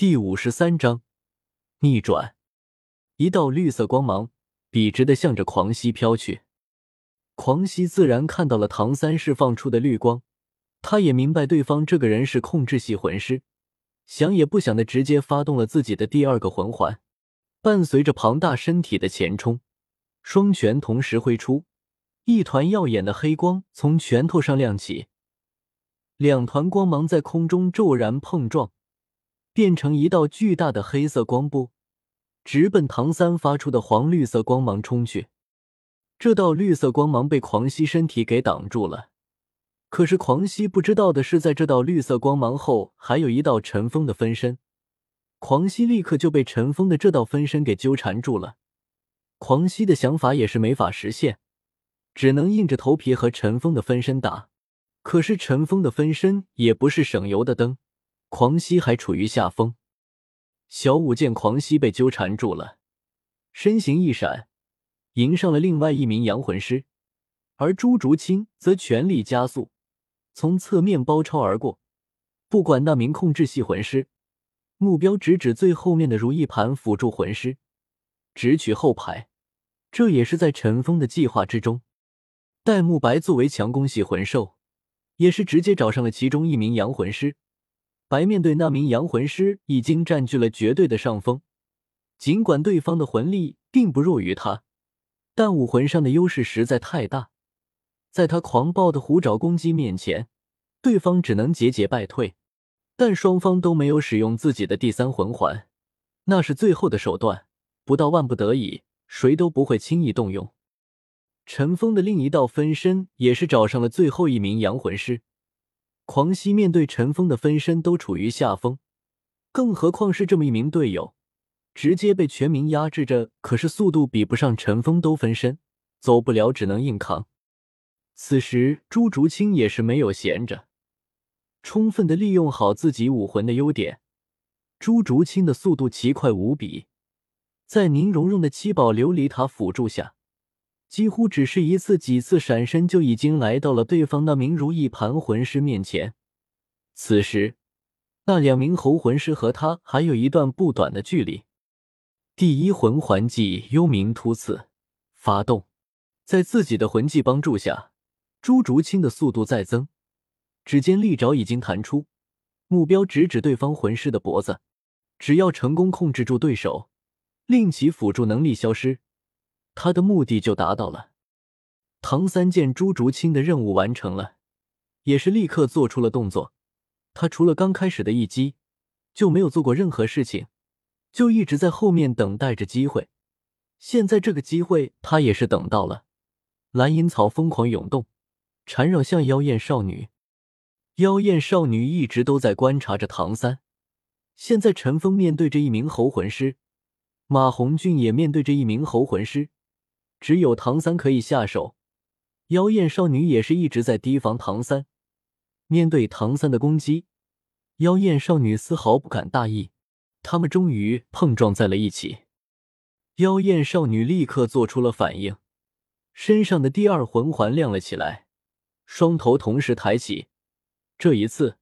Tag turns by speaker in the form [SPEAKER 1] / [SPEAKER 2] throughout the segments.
[SPEAKER 1] 第五十三章逆转。一道绿色光芒笔直的向着狂熙飘去。狂熙自然看到了唐三释放出的绿光，他也明白对方这个人是控制系魂师，想也不想的直接发动了自己的第二个魂环，伴随着庞大身体的前冲，双拳同时挥出，一团耀眼的黑光从拳头上亮起，两团光芒在空中骤然碰撞。变成一道巨大的黑色光波，直奔唐三发出的黄绿色光芒冲去。这道绿色光芒被狂熙身体给挡住了。可是狂熙不知道的是，在这道绿色光芒后，还有一道尘封的分身。狂熙立刻就被尘封的这道分身给纠缠住了。狂熙的想法也是没法实现，只能硬着头皮和尘封的分身打。可是尘封的分身也不是省油的灯。狂熙还处于下风，小舞见狂熙被纠缠住了，身形一闪，迎上了另外一名阳魂师，而朱竹清则全力加速，从侧面包抄而过，不管那名控制系魂师，目标直指最后面的如意盘辅助魂师，直取后排，这也是在陈峰的计划之中。戴沐白作为强攻系魂兽，也是直接找上了其中一名阳魂师。白面对那名阳魂师已经占据了绝对的上风，尽管对方的魂力并不弱于他，但武魂上的优势实在太大，在他狂暴的虎爪攻击面前，对方只能节节败退。但双方都没有使用自己的第三魂环，那是最后的手段，不到万不得已，谁都不会轻易动用。陈峰的另一道分身也是找上了最后一名阳魂师。狂熙面对陈峰的分身都处于下风，更何况是这么一名队友，直接被全民压制着。可是速度比不上陈峰都分身，走不了，只能硬扛。此时朱竹清也是没有闲着，充分的利用好自己武魂的优点。朱竹清的速度奇快无比，在宁荣荣的七宝琉璃塔辅助下。几乎只是一次几次闪身，就已经来到了对方那名如意盘魂师面前。此时，那两名猴魂师和他还有一段不短的距离。第一魂环技幽冥突刺发动，在自己的魂技帮助下，朱竹清的速度再增。指尖利爪已经弹出，目标直指对方魂师的脖子。只要成功控制住对手，令其辅助能力消失。他的目的就达到了。唐三见朱竹清的任务完成了，也是立刻做出了动作。他除了刚开始的一击，就没有做过任何事情，就一直在后面等待着机会。现在这个机会，他也是等到了。蓝银草疯狂涌动，缠绕向妖艳少女。妖艳少女一直都在观察着唐三。现在陈峰面对着一名猴魂师，马红俊也面对着一名猴魂师。只有唐三可以下手，妖艳少女也是一直在提防唐三。面对唐三的攻击，妖艳少女丝毫不敢大意。他们终于碰撞在了一起，妖艳少女立刻做出了反应，身上的第二魂环亮了起来，双头同时抬起。这一次，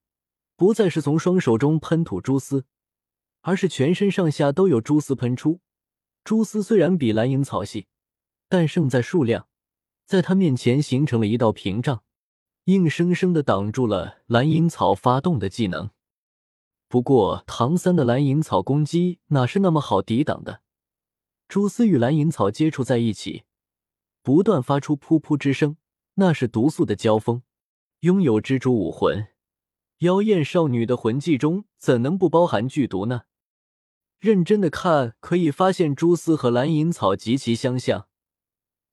[SPEAKER 1] 不再是从双手中喷吐蛛丝，而是全身上下都有蛛丝喷出。蛛丝虽然比蓝银草细。但胜在数量，在他面前形成了一道屏障，硬生生的挡住了蓝银草发动的技能。不过，唐三的蓝银草攻击哪是那么好抵挡的？蛛丝与蓝银草接触在一起，不断发出噗噗之声，那是毒素的交锋。拥有蜘蛛武魂，妖艳少女的魂技中怎能不包含剧毒呢？认真的看，可以发现蛛丝和蓝银草极其相像。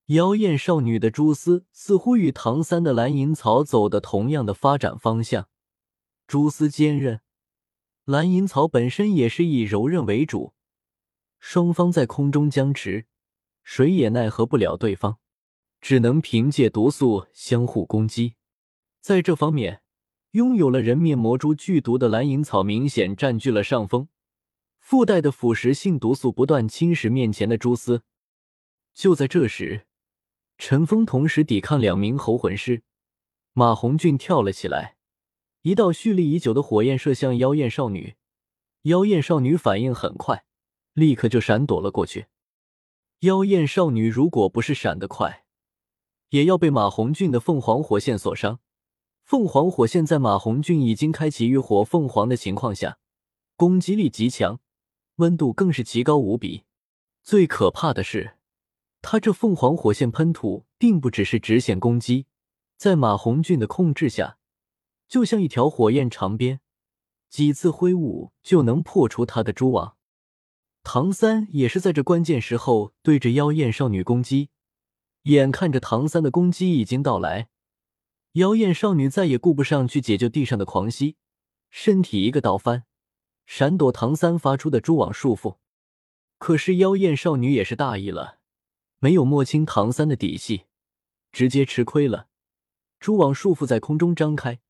[SPEAKER 1] 妖艳少女的蛛丝似乎与唐三的蓝银草走的同样的发展方向，蛛丝坚韧，蓝银草本身也是以柔韧为主，双方在空中僵持，谁也奈何不了对方，只能凭借毒素相互攻击。在这方面，拥有了人面魔蛛剧毒的蓝银草明显占据了上风，附带的腐蚀性毒素不断侵蚀面前的蛛丝。就在这时。陈峰同时抵抗两名猴魂师，马红俊跳了起来，一道蓄力已久的火焰射向妖艳少女。妖艳少女反应很快，立刻就闪躲了过去。妖艳少女如果不是闪得快，也要被马红俊的凤凰火线所伤。凤凰火线在马红俊已经开启浴火凤凰的情况下，攻击力极强，温度更是极高无比。最可怕的是，他这凤凰火线喷吐并不只是直线攻击，在马红俊的控制下，就像一条火焰长鞭，几次挥舞就能破除他的蛛网。唐三也是在这关键时候对着妖艳少女攻击，眼看着唐三的攻击已经到来。妖艳少女再也顾不上去解救地上的狂蜥，身体一个倒翻，闪躲唐三发出的蛛网束缚。可是妖艳少女也是大意了，没有摸清唐三的底细，直接吃亏了。蛛网束缚在空中张开，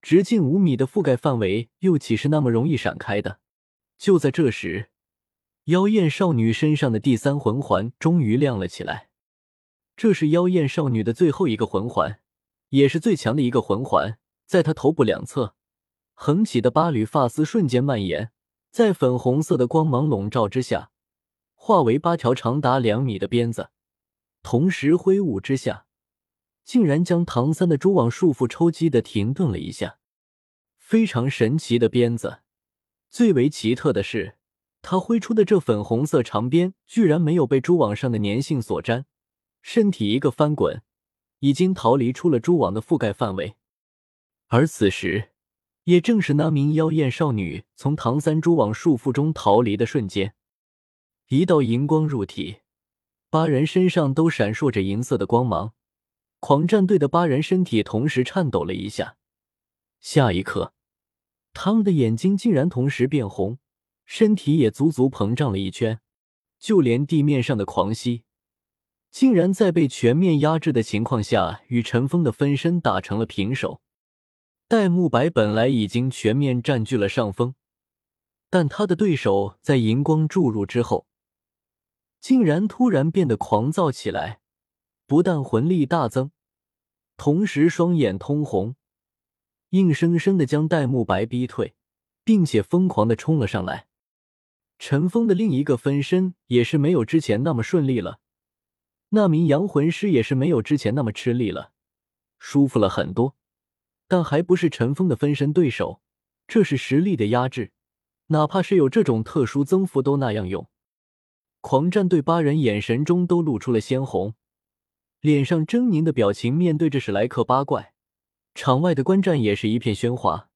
[SPEAKER 1] 直径五米的覆盖范围又岂是那么容易闪开的？就在这时，妖艳少女身上的第三魂环终于亮了起来。这是妖艳少女的最后一个魂环。也是最强的一个魂环，在她头部两侧横起的八缕发丝瞬间蔓延，在粉红色的光芒笼罩之下，化为八条长达两米的鞭子，同时挥舞之下，竟然将唐三的蛛网束缚抽击的停顿了一下。非常神奇的鞭子，最为奇特的是，他挥出的这粉红色长鞭居然没有被蛛网上的粘性所粘，身体一个翻滚。已经逃离出了蛛网的覆盖范围，而此时，也正是那名妖艳少女从唐三蛛网束缚中逃离的瞬间。一道银光入体，八人身上都闪烁着银色的光芒。狂战队的八人身体同时颤抖了一下，下一刻，他们的眼睛竟然同时变红，身体也足足膨胀了一圈，就连地面上的狂蜥。竟然在被全面压制的情况下，与陈峰的分身打成了平手。戴沐白本来已经全面占据了上风，但他的对手在银光注入之后，竟然突然变得狂躁起来，不但魂力大增，同时双眼通红，硬生生的将戴沐白逼退，并且疯狂的冲了上来。陈峰的另一个分身也是没有之前那么顺利了。那名阳魂师也是没有之前那么吃力了，舒服了很多，但还不是陈峰的分身对手。这是实力的压制，哪怕是有这种特殊增幅都那样用。狂战队八人眼神中都露出了鲜红，脸上狰狞的表情。面对着史莱克八怪，场外的观战也是一片喧哗。